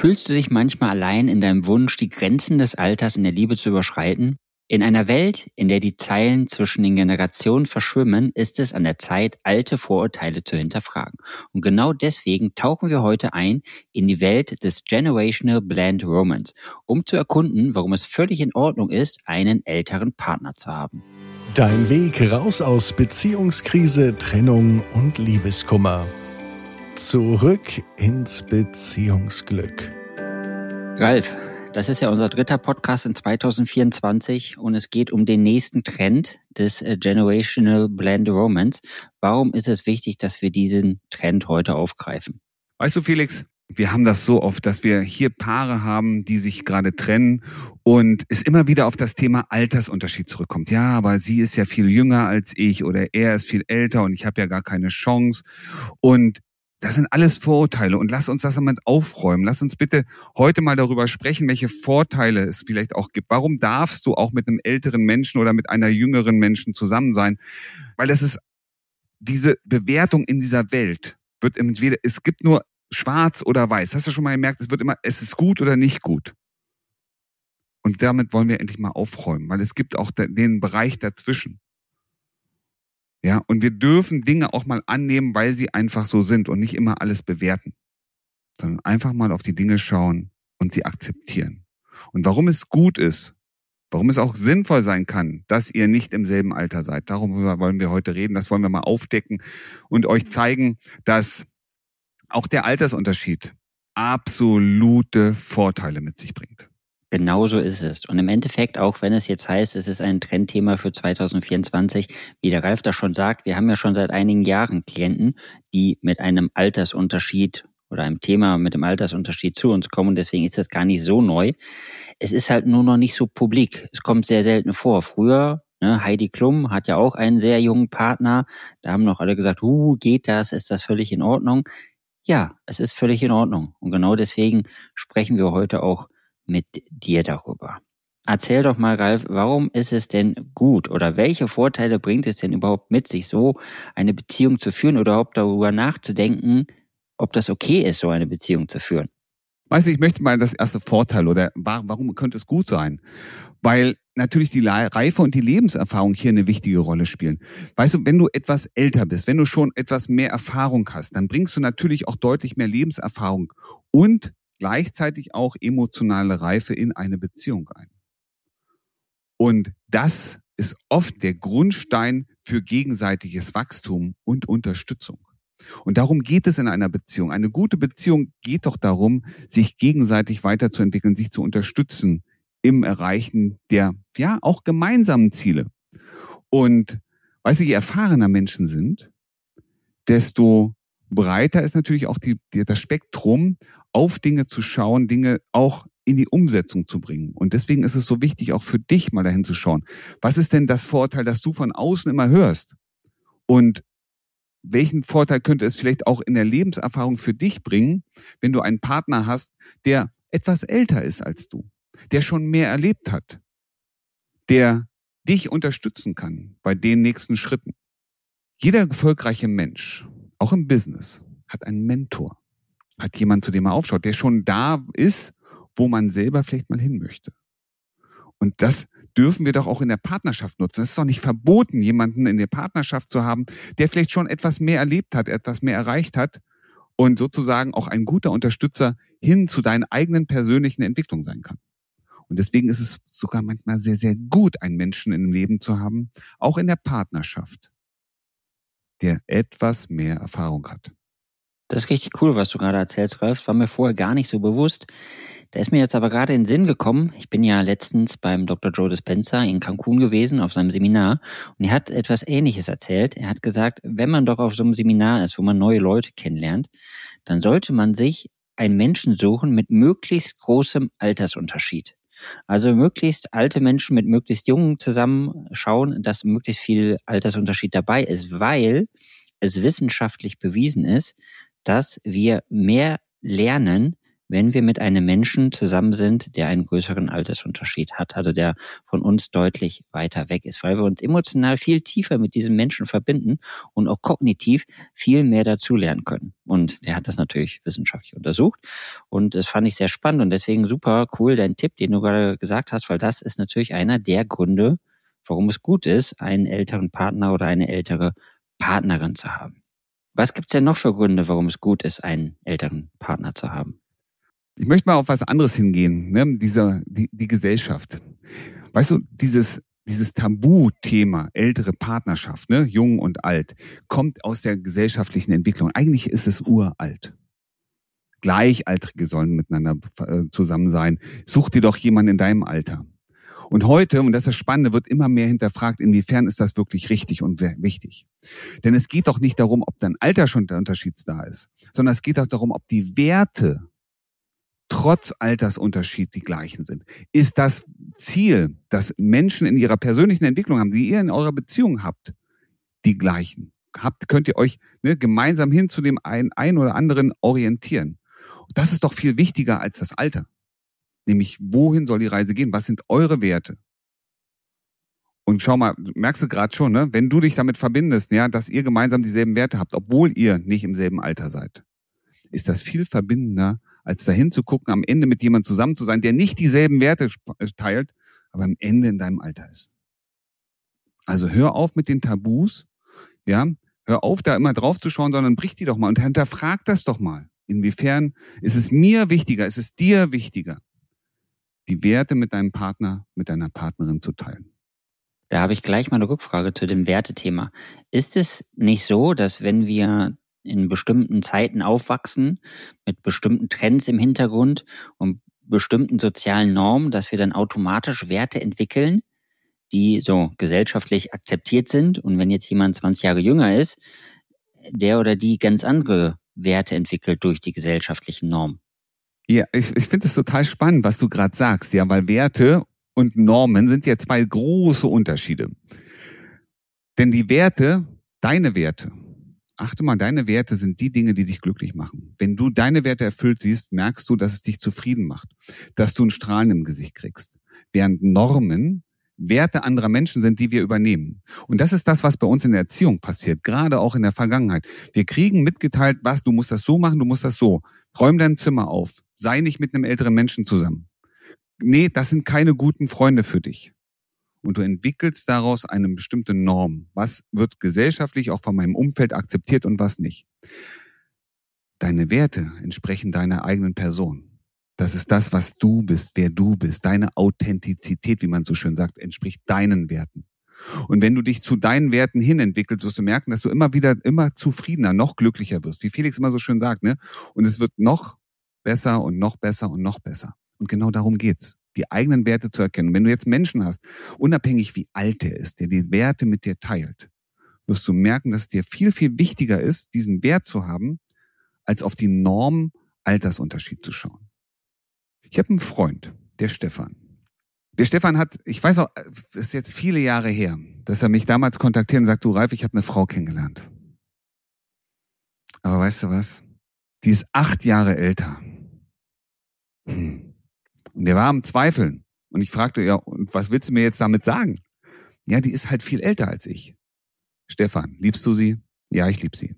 Fühlst du dich manchmal allein in deinem Wunsch, die Grenzen des Alters in der Liebe zu überschreiten? In einer Welt, in der die Zeilen zwischen den Generationen verschwimmen, ist es an der Zeit, alte Vorurteile zu hinterfragen. Und genau deswegen tauchen wir heute ein in die Welt des Generational Blend Romance, um zu erkunden, warum es völlig in Ordnung ist, einen älteren Partner zu haben. Dein Weg raus aus Beziehungskrise, Trennung und Liebeskummer. Zurück ins Beziehungsglück. Ralf, das ist ja unser dritter Podcast in 2024 und es geht um den nächsten Trend des äh, Generational Blend Romance. Warum ist es wichtig, dass wir diesen Trend heute aufgreifen? Weißt du, Felix, wir haben das so oft, dass wir hier Paare haben, die sich gerade trennen und es immer wieder auf das Thema Altersunterschied zurückkommt. Ja, aber sie ist ja viel jünger als ich oder er ist viel älter und ich habe ja gar keine Chance. Und das sind alles Vorurteile und lass uns das damit aufräumen. Lass uns bitte heute mal darüber sprechen, welche Vorteile es vielleicht auch gibt. Warum darfst du auch mit einem älteren Menschen oder mit einer jüngeren Menschen zusammen sein? Weil das ist diese Bewertung in dieser Welt wird entweder, es gibt nur schwarz oder weiß. Hast du schon mal gemerkt, es wird immer, es ist gut oder nicht gut. Und damit wollen wir endlich mal aufräumen, weil es gibt auch den Bereich dazwischen. Ja, und wir dürfen Dinge auch mal annehmen, weil sie einfach so sind und nicht immer alles bewerten, sondern einfach mal auf die Dinge schauen und sie akzeptieren. Und warum es gut ist, warum es auch sinnvoll sein kann, dass ihr nicht im selben Alter seid. Darum wollen wir heute reden. Das wollen wir mal aufdecken und euch zeigen, dass auch der Altersunterschied absolute Vorteile mit sich bringt. Genauso ist es. Und im Endeffekt, auch wenn es jetzt heißt, es ist ein Trendthema für 2024, wie der Ralf da schon sagt, wir haben ja schon seit einigen Jahren Klienten, die mit einem Altersunterschied oder einem Thema mit dem Altersunterschied zu uns kommen. deswegen ist das gar nicht so neu. Es ist halt nur noch nicht so publik. Es kommt sehr selten vor. Früher Ne, Heidi Klum hat ja auch einen sehr jungen Partner. Da haben noch alle gesagt, uh, geht das? Ist das völlig in Ordnung? Ja, es ist völlig in Ordnung. Und genau deswegen sprechen wir heute auch mit dir darüber. Erzähl doch mal, Ralf, warum ist es denn gut oder welche Vorteile bringt es denn überhaupt mit sich, so eine Beziehung zu führen oder überhaupt darüber nachzudenken, ob das okay ist, so eine Beziehung zu führen? Weißt du, ich möchte mal das erste Vorteil oder warum könnte es gut sein? Weil natürlich die Reife und die Lebenserfahrung hier eine wichtige Rolle spielen. Weißt du, wenn du etwas älter bist, wenn du schon etwas mehr Erfahrung hast, dann bringst du natürlich auch deutlich mehr Lebenserfahrung und gleichzeitig auch emotionale Reife in eine Beziehung ein. Und das ist oft der Grundstein für gegenseitiges Wachstum und Unterstützung. Und darum geht es in einer Beziehung. Eine gute Beziehung geht doch darum, sich gegenseitig weiterzuentwickeln, sich zu unterstützen im Erreichen der, ja, auch gemeinsamen Ziele. Und weißt du, je erfahrener Menschen sind, desto breiter ist natürlich auch die, die, das Spektrum auf Dinge zu schauen, Dinge auch in die Umsetzung zu bringen. Und deswegen ist es so wichtig, auch für dich mal dahin zu schauen. Was ist denn das Vorteil, das du von außen immer hörst? Und welchen Vorteil könnte es vielleicht auch in der Lebenserfahrung für dich bringen, wenn du einen Partner hast, der etwas älter ist als du, der schon mehr erlebt hat, der dich unterstützen kann bei den nächsten Schritten. Jeder erfolgreiche Mensch, auch im Business, hat einen Mentor hat jemand, zu dem er aufschaut, der schon da ist, wo man selber vielleicht mal hin möchte. Und das dürfen wir doch auch in der Partnerschaft nutzen. Es ist doch nicht verboten, jemanden in der Partnerschaft zu haben, der vielleicht schon etwas mehr erlebt hat, etwas mehr erreicht hat und sozusagen auch ein guter Unterstützer hin zu deinen eigenen persönlichen Entwicklungen sein kann. Und deswegen ist es sogar manchmal sehr, sehr gut, einen Menschen im Leben zu haben, auch in der Partnerschaft, der etwas mehr Erfahrung hat. Das ist richtig cool, was du gerade erzählst, Ralf. War mir vorher gar nicht so bewusst. Da ist mir jetzt aber gerade in den Sinn gekommen. Ich bin ja letztens beim Dr. Joe Dispenza in Cancun gewesen auf seinem Seminar und er hat etwas Ähnliches erzählt. Er hat gesagt, wenn man doch auf so einem Seminar ist, wo man neue Leute kennenlernt, dann sollte man sich einen Menschen suchen mit möglichst großem Altersunterschied. Also möglichst alte Menschen mit möglichst jungen zusammenschauen, dass möglichst viel Altersunterschied dabei ist, weil es wissenschaftlich bewiesen ist, dass wir mehr lernen, wenn wir mit einem Menschen zusammen sind, der einen größeren Altersunterschied hat, also der von uns deutlich weiter weg ist, weil wir uns emotional viel tiefer mit diesem Menschen verbinden und auch kognitiv viel mehr dazulernen können. Und der hat das natürlich wissenschaftlich untersucht und das fand ich sehr spannend und deswegen super cool dein Tipp, den du gerade gesagt hast, weil das ist natürlich einer der Gründe, warum es gut ist, einen älteren Partner oder eine ältere Partnerin zu haben. Was gibt's denn noch für Gründe, warum es gut ist, einen älteren Partner zu haben? Ich möchte mal auf was anderes hingehen, ne? Diese, die, die Gesellschaft. Weißt du, dieses, dieses Tabuthema ältere Partnerschaft, ne, jung und alt, kommt aus der gesellschaftlichen Entwicklung. Eigentlich ist es uralt. Gleichaltrige sollen miteinander äh, zusammen sein. Such dir doch jemanden in deinem Alter. Und heute, und das ist das Spannende, wird immer mehr hinterfragt, inwiefern ist das wirklich richtig und wichtig. Denn es geht doch nicht darum, ob dein Alter schon der Unterschied da ist, sondern es geht auch darum, ob die Werte trotz Altersunterschied die gleichen sind. Ist das Ziel, dass Menschen in ihrer persönlichen Entwicklung haben, die ihr in eurer Beziehung habt, die gleichen? Habt, könnt ihr euch ne, gemeinsam hin zu dem einen, einen oder anderen orientieren. Das ist doch viel wichtiger als das Alter. Nämlich, wohin soll die Reise gehen? Was sind eure Werte? Und schau mal, merkst du gerade schon, ne? wenn du dich damit verbindest, ja, dass ihr gemeinsam dieselben Werte habt, obwohl ihr nicht im selben Alter seid, ist das viel verbindender, als dahin zu gucken, am Ende mit jemandem zusammen zu sein, der nicht dieselben Werte äh, teilt, aber am Ende in deinem Alter ist. Also hör auf mit den Tabus, ja, hör auf, da immer drauf zu schauen, sondern brich die doch mal und hinterfrag das doch mal. Inwiefern ist es mir wichtiger, ist es dir wichtiger? Die Werte mit deinem Partner, mit deiner Partnerin zu teilen. Da habe ich gleich mal eine Rückfrage zu dem Wertethema. Ist es nicht so, dass wenn wir in bestimmten Zeiten aufwachsen, mit bestimmten Trends im Hintergrund und bestimmten sozialen Normen, dass wir dann automatisch Werte entwickeln, die so gesellschaftlich akzeptiert sind. Und wenn jetzt jemand 20 Jahre jünger ist, der oder die ganz andere Werte entwickelt durch die gesellschaftlichen Normen. Ja, ich, ich finde es total spannend, was du gerade sagst, ja, weil Werte und Normen sind ja zwei große Unterschiede. Denn die Werte, deine Werte, achte mal, deine Werte sind die Dinge, die dich glücklich machen. Wenn du deine Werte erfüllt siehst, merkst du, dass es dich zufrieden macht, dass du ein Strahlen im Gesicht kriegst. Während Normen Werte anderer Menschen sind, die wir übernehmen. Und das ist das, was bei uns in der Erziehung passiert, gerade auch in der Vergangenheit. Wir kriegen mitgeteilt, was, du musst das so machen, du musst das so. Räum dein Zimmer auf. Sei nicht mit einem älteren Menschen zusammen. Nee, das sind keine guten Freunde für dich. Und du entwickelst daraus eine bestimmte Norm. Was wird gesellschaftlich auch von meinem Umfeld akzeptiert und was nicht. Deine Werte entsprechen deiner eigenen Person. Das ist das, was du bist, wer du bist. Deine Authentizität, wie man so schön sagt, entspricht deinen Werten. Und wenn du dich zu deinen Werten hin entwickelst, wirst du merken, dass du immer wieder immer zufriedener, noch glücklicher wirst. Wie Felix immer so schön sagt, ne? Und es wird noch besser und noch besser und noch besser. Und genau darum geht's. Die eigenen Werte zu erkennen. Wenn du jetzt Menschen hast, unabhängig wie alt der ist, der die Werte mit dir teilt, wirst du merken, dass es dir viel, viel wichtiger ist, diesen Wert zu haben, als auf die Norm Altersunterschied zu schauen. Ich habe einen Freund, der Stefan. Der Stefan hat, ich weiß auch, das ist jetzt viele Jahre her, dass er mich damals kontaktiert und sagt, du Ralf, ich habe eine Frau kennengelernt. Aber weißt du was? Die ist acht Jahre älter. Hm. Und der war am Zweifeln. Und ich fragte, ja, und was willst du mir jetzt damit sagen? Ja, die ist halt viel älter als ich. Stefan, liebst du sie? Ja, ich lieb sie.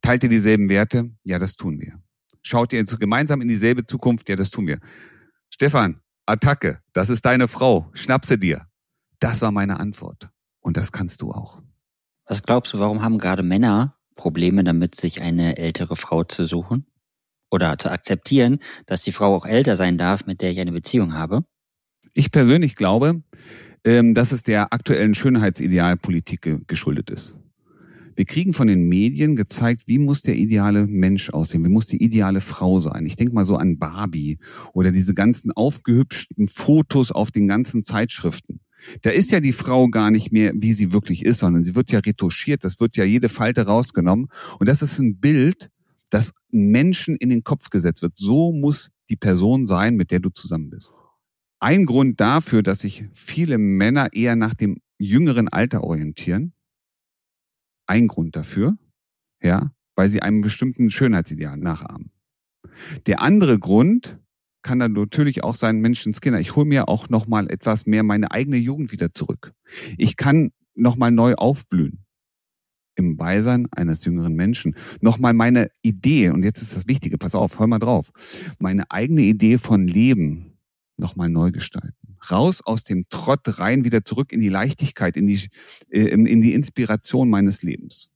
Teilt ihr dieselben Werte? Ja, das tun wir. Schaut ihr gemeinsam in dieselbe Zukunft? Ja, das tun wir. Stefan, Attacke, das ist deine Frau, schnapp sie dir. Das war meine Antwort. Und das kannst du auch. Was glaubst du, warum haben gerade Männer Probleme damit, sich eine ältere Frau zu suchen? Oder zu akzeptieren, dass die Frau auch älter sein darf, mit der ich eine Beziehung habe? Ich persönlich glaube, ähm, dass es der aktuellen Schönheitsidealpolitik geschuldet ist. Wir kriegen von den Medien gezeigt, wie muss der ideale Mensch aussehen, wie muss die ideale Frau sein. Ich denke mal so an Barbie oder diese ganzen aufgehübschten Fotos auf den ganzen Zeitschriften. Da ist ja die Frau gar nicht mehr, wie sie wirklich ist, sondern sie wird ja retuschiert, das wird ja jede Falte rausgenommen. Und das ist ein Bild, das Menschen in den Kopf gesetzt wird. So muss die Person sein, mit der du zusammen bist. Ein Grund dafür, dass sich viele Männer eher nach dem jüngeren Alter orientieren, ein Grund dafür, ja, weil sie einem bestimmten Schönheitsideal nachahmen. Der andere Grund kann dann natürlich auch sein, Menschenskinder, ich hole mir auch noch mal etwas mehr meine eigene Jugend wieder zurück. Ich kann noch mal neu aufblühen im Beisein eines jüngeren Menschen. Nochmal meine Idee, und jetzt ist das Wichtige, pass auf, hör mal drauf, meine eigene Idee von Leben nochmal neu gestalten. Raus aus dem Trott rein, wieder zurück in die Leichtigkeit, in die, äh, in die Inspiration meines Lebens.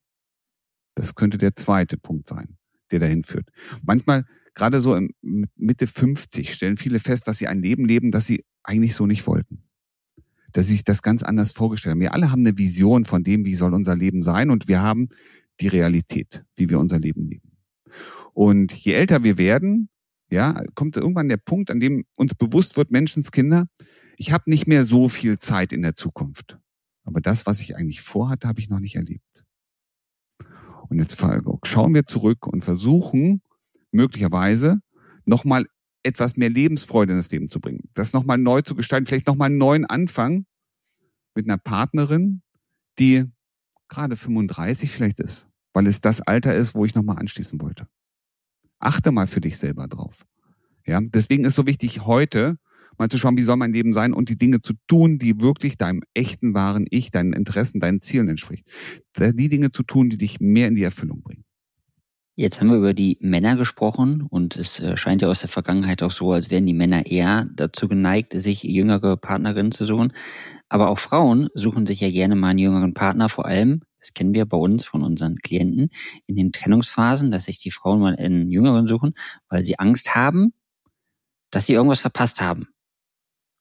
Das könnte der zweite Punkt sein, der dahin führt. Manchmal, gerade so im Mitte 50, stellen viele fest, dass sie ein Leben leben, das sie eigentlich so nicht wollten dass sie sich das ganz anders vorgestellt haben. Wir alle haben eine Vision von dem, wie soll unser Leben sein und wir haben die Realität, wie wir unser Leben leben. Und je älter wir werden, ja, kommt irgendwann der Punkt, an dem uns bewusst wird, Menschenskinder, ich habe nicht mehr so viel Zeit in der Zukunft. Aber das, was ich eigentlich vorhatte, habe ich noch nicht erlebt. Und jetzt schauen wir zurück und versuchen möglicherweise nochmal etwas mehr Lebensfreude in das Leben zu bringen, das nochmal neu zu gestalten, vielleicht nochmal einen neuen Anfang mit einer Partnerin, die gerade 35 vielleicht ist, weil es das Alter ist, wo ich nochmal anschließen wollte. Achte mal für dich selber drauf. Ja, deswegen ist so wichtig, heute mal zu schauen, wie soll mein Leben sein und die Dinge zu tun, die wirklich deinem echten, wahren Ich, deinen Interessen, deinen Zielen entspricht. Die Dinge zu tun, die dich mehr in die Erfüllung bringen. Jetzt haben wir über die Männer gesprochen und es äh, scheint ja aus der Vergangenheit auch so, als wären die Männer eher dazu geneigt, sich jüngere Partnerinnen zu suchen. Aber auch Frauen suchen sich ja gerne mal einen jüngeren Partner, vor allem, das kennen wir bei uns von unseren Klienten, in den Trennungsphasen, dass sich die Frauen mal einen jüngeren suchen, weil sie Angst haben, dass sie irgendwas verpasst haben.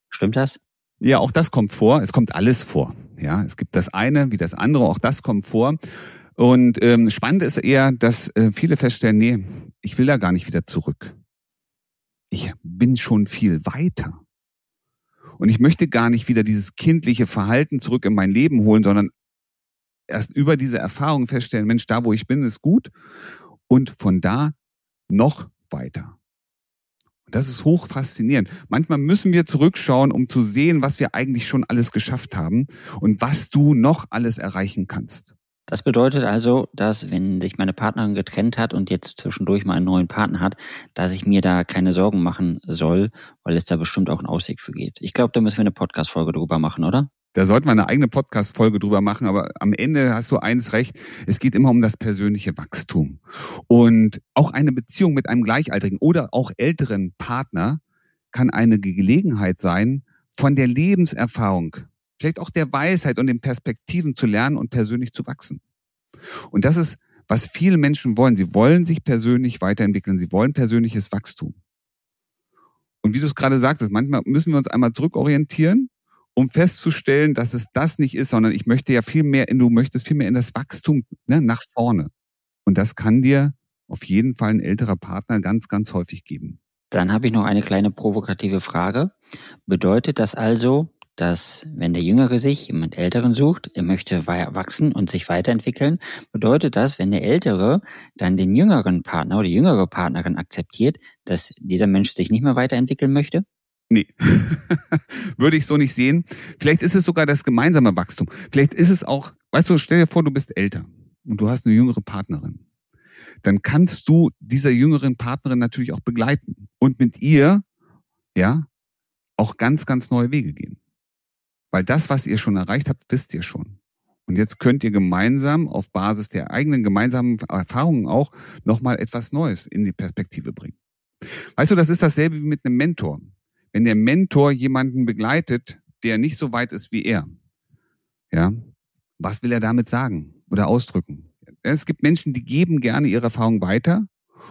Stimmt das? Ja, auch das kommt vor. Es kommt alles vor. Ja, es gibt das eine wie das andere. Auch das kommt vor. Und ähm, spannend ist eher, dass äh, viele feststellen, nee, ich will da gar nicht wieder zurück. Ich bin schon viel weiter. Und ich möchte gar nicht wieder dieses kindliche Verhalten zurück in mein Leben holen, sondern erst über diese Erfahrung feststellen, Mensch, da wo ich bin, ist gut. Und von da noch weiter. Und das ist hoch faszinierend. Manchmal müssen wir zurückschauen, um zu sehen, was wir eigentlich schon alles geschafft haben und was du noch alles erreichen kannst. Das bedeutet also, dass wenn sich meine Partnerin getrennt hat und jetzt zwischendurch mal einen neuen Partner hat, dass ich mir da keine Sorgen machen soll, weil es da bestimmt auch einen Ausweg für geht. Ich glaube, da müssen wir eine Podcast-Folge drüber machen, oder? Da sollten wir eine eigene Podcast-Folge drüber machen, aber am Ende hast du eins recht. Es geht immer um das persönliche Wachstum. Und auch eine Beziehung mit einem gleichaltrigen oder auch älteren Partner kann eine Gelegenheit sein, von der Lebenserfahrung vielleicht auch der Weisheit und den Perspektiven zu lernen und persönlich zu wachsen. Und das ist, was viele Menschen wollen. Sie wollen sich persönlich weiterentwickeln. Sie wollen persönliches Wachstum. Und wie du es gerade sagtest, manchmal müssen wir uns einmal zurückorientieren, um festzustellen, dass es das nicht ist, sondern ich möchte ja viel mehr, in, du möchtest viel mehr in das Wachstum ne, nach vorne. Und das kann dir auf jeden Fall ein älterer Partner ganz, ganz häufig geben. Dann habe ich noch eine kleine provokative Frage. Bedeutet das also, dass wenn der Jüngere sich jemand Älteren sucht, er möchte wachsen und sich weiterentwickeln, bedeutet das, wenn der Ältere dann den jüngeren Partner oder die jüngere Partnerin akzeptiert, dass dieser Mensch sich nicht mehr weiterentwickeln möchte? Nee, würde ich so nicht sehen. Vielleicht ist es sogar das gemeinsame Wachstum. Vielleicht ist es auch, weißt du, stell dir vor, du bist älter und du hast eine jüngere Partnerin. Dann kannst du dieser jüngeren Partnerin natürlich auch begleiten und mit ihr, ja, auch ganz, ganz neue Wege gehen. Weil das, was ihr schon erreicht habt, wisst ihr schon. Und jetzt könnt ihr gemeinsam auf Basis der eigenen gemeinsamen Erfahrungen auch nochmal etwas Neues in die Perspektive bringen. Weißt du, das ist dasselbe wie mit einem Mentor. Wenn der Mentor jemanden begleitet, der nicht so weit ist wie er, ja, was will er damit sagen oder ausdrücken? Es gibt Menschen, die geben gerne ihre Erfahrung weiter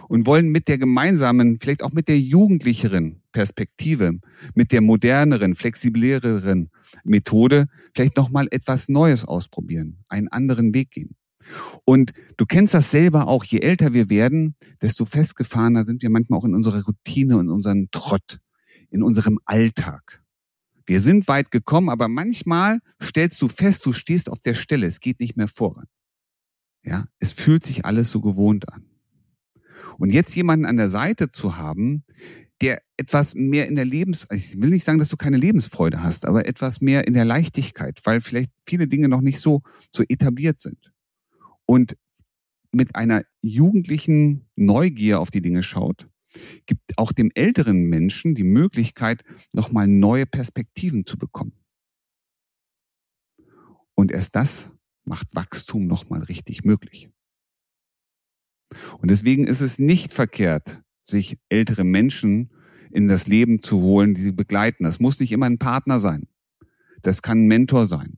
und wollen mit der gemeinsamen, vielleicht auch mit der jugendlicheren Perspektive, mit der moderneren, flexibleren Methode vielleicht noch mal etwas Neues ausprobieren, einen anderen Weg gehen. Und du kennst das selber auch, je älter wir werden, desto festgefahrener sind wir manchmal auch in unserer Routine und unserem Trott, in unserem Alltag. Wir sind weit gekommen, aber manchmal stellst du fest, du stehst auf der Stelle, es geht nicht mehr voran. Ja, es fühlt sich alles so gewohnt an. Und jetzt jemanden an der Seite zu haben, der etwas mehr in der Lebens, ich will nicht sagen, dass du keine Lebensfreude hast, aber etwas mehr in der Leichtigkeit, weil vielleicht viele Dinge noch nicht so, so etabliert sind. Und mit einer jugendlichen Neugier auf die Dinge schaut gibt auch dem älteren Menschen die Möglichkeit, nochmal neue Perspektiven zu bekommen. Und erst das macht Wachstum nochmal richtig möglich. Und deswegen ist es nicht verkehrt, sich ältere Menschen in das Leben zu holen, die sie begleiten. Das muss nicht immer ein Partner sein. Das kann ein Mentor sein.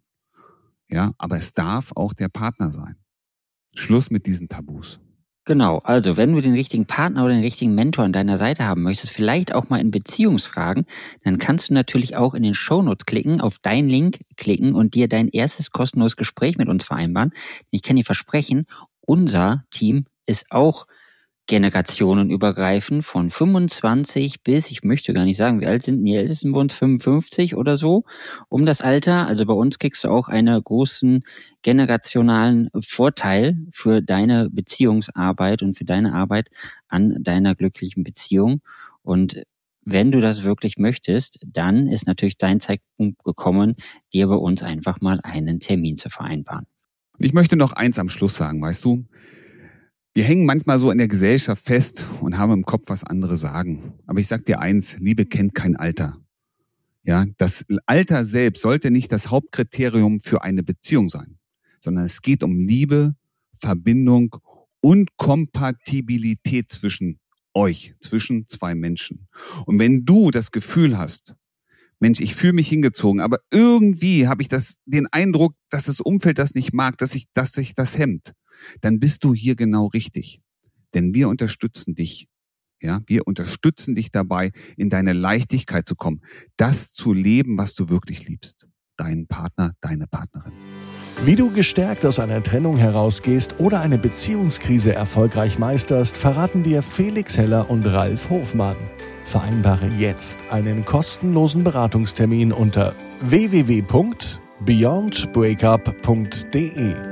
Ja, aber es darf auch der Partner sein. Schluss mit diesen Tabus. Genau, also wenn du den richtigen Partner oder den richtigen Mentor an deiner Seite haben möchtest, vielleicht auch mal in Beziehungsfragen, dann kannst du natürlich auch in den Shownotes klicken, auf deinen Link klicken und dir dein erstes kostenloses Gespräch mit uns vereinbaren. Ich kann dir versprechen, unser Team ist auch generationenübergreifend von 25 bis, ich möchte gar nicht sagen, wie alt sind die Ältesten bei uns, 55 oder so, um das Alter. Also bei uns kriegst du auch einen großen generationalen Vorteil für deine Beziehungsarbeit und für deine Arbeit an deiner glücklichen Beziehung. Und wenn du das wirklich möchtest, dann ist natürlich dein Zeitpunkt gekommen, dir bei uns einfach mal einen Termin zu vereinbaren. Ich möchte noch eins am Schluss sagen, weißt du, wir hängen manchmal so in der Gesellschaft fest und haben im Kopf, was andere sagen. Aber ich sag dir eins, Liebe kennt kein Alter. Ja, das Alter selbst sollte nicht das Hauptkriterium für eine Beziehung sein, sondern es geht um Liebe, Verbindung und Kompatibilität zwischen euch, zwischen zwei Menschen. Und wenn du das Gefühl hast, Mensch, ich fühle mich hingezogen, aber irgendwie habe ich das, den Eindruck, dass das Umfeld das nicht mag, dass sich, dass sich das hemmt, dann bist du hier genau richtig. Denn wir unterstützen dich. Ja, wir unterstützen dich dabei, in deine Leichtigkeit zu kommen, das zu leben, was du wirklich liebst. Deinen Partner, deine Partnerin. Wie du gestärkt aus einer Trennung herausgehst oder eine Beziehungskrise erfolgreich meisterst, verraten dir Felix Heller und Ralf Hofmann. Vereinbare jetzt einen kostenlosen Beratungstermin unter www.beyondbreakup.de.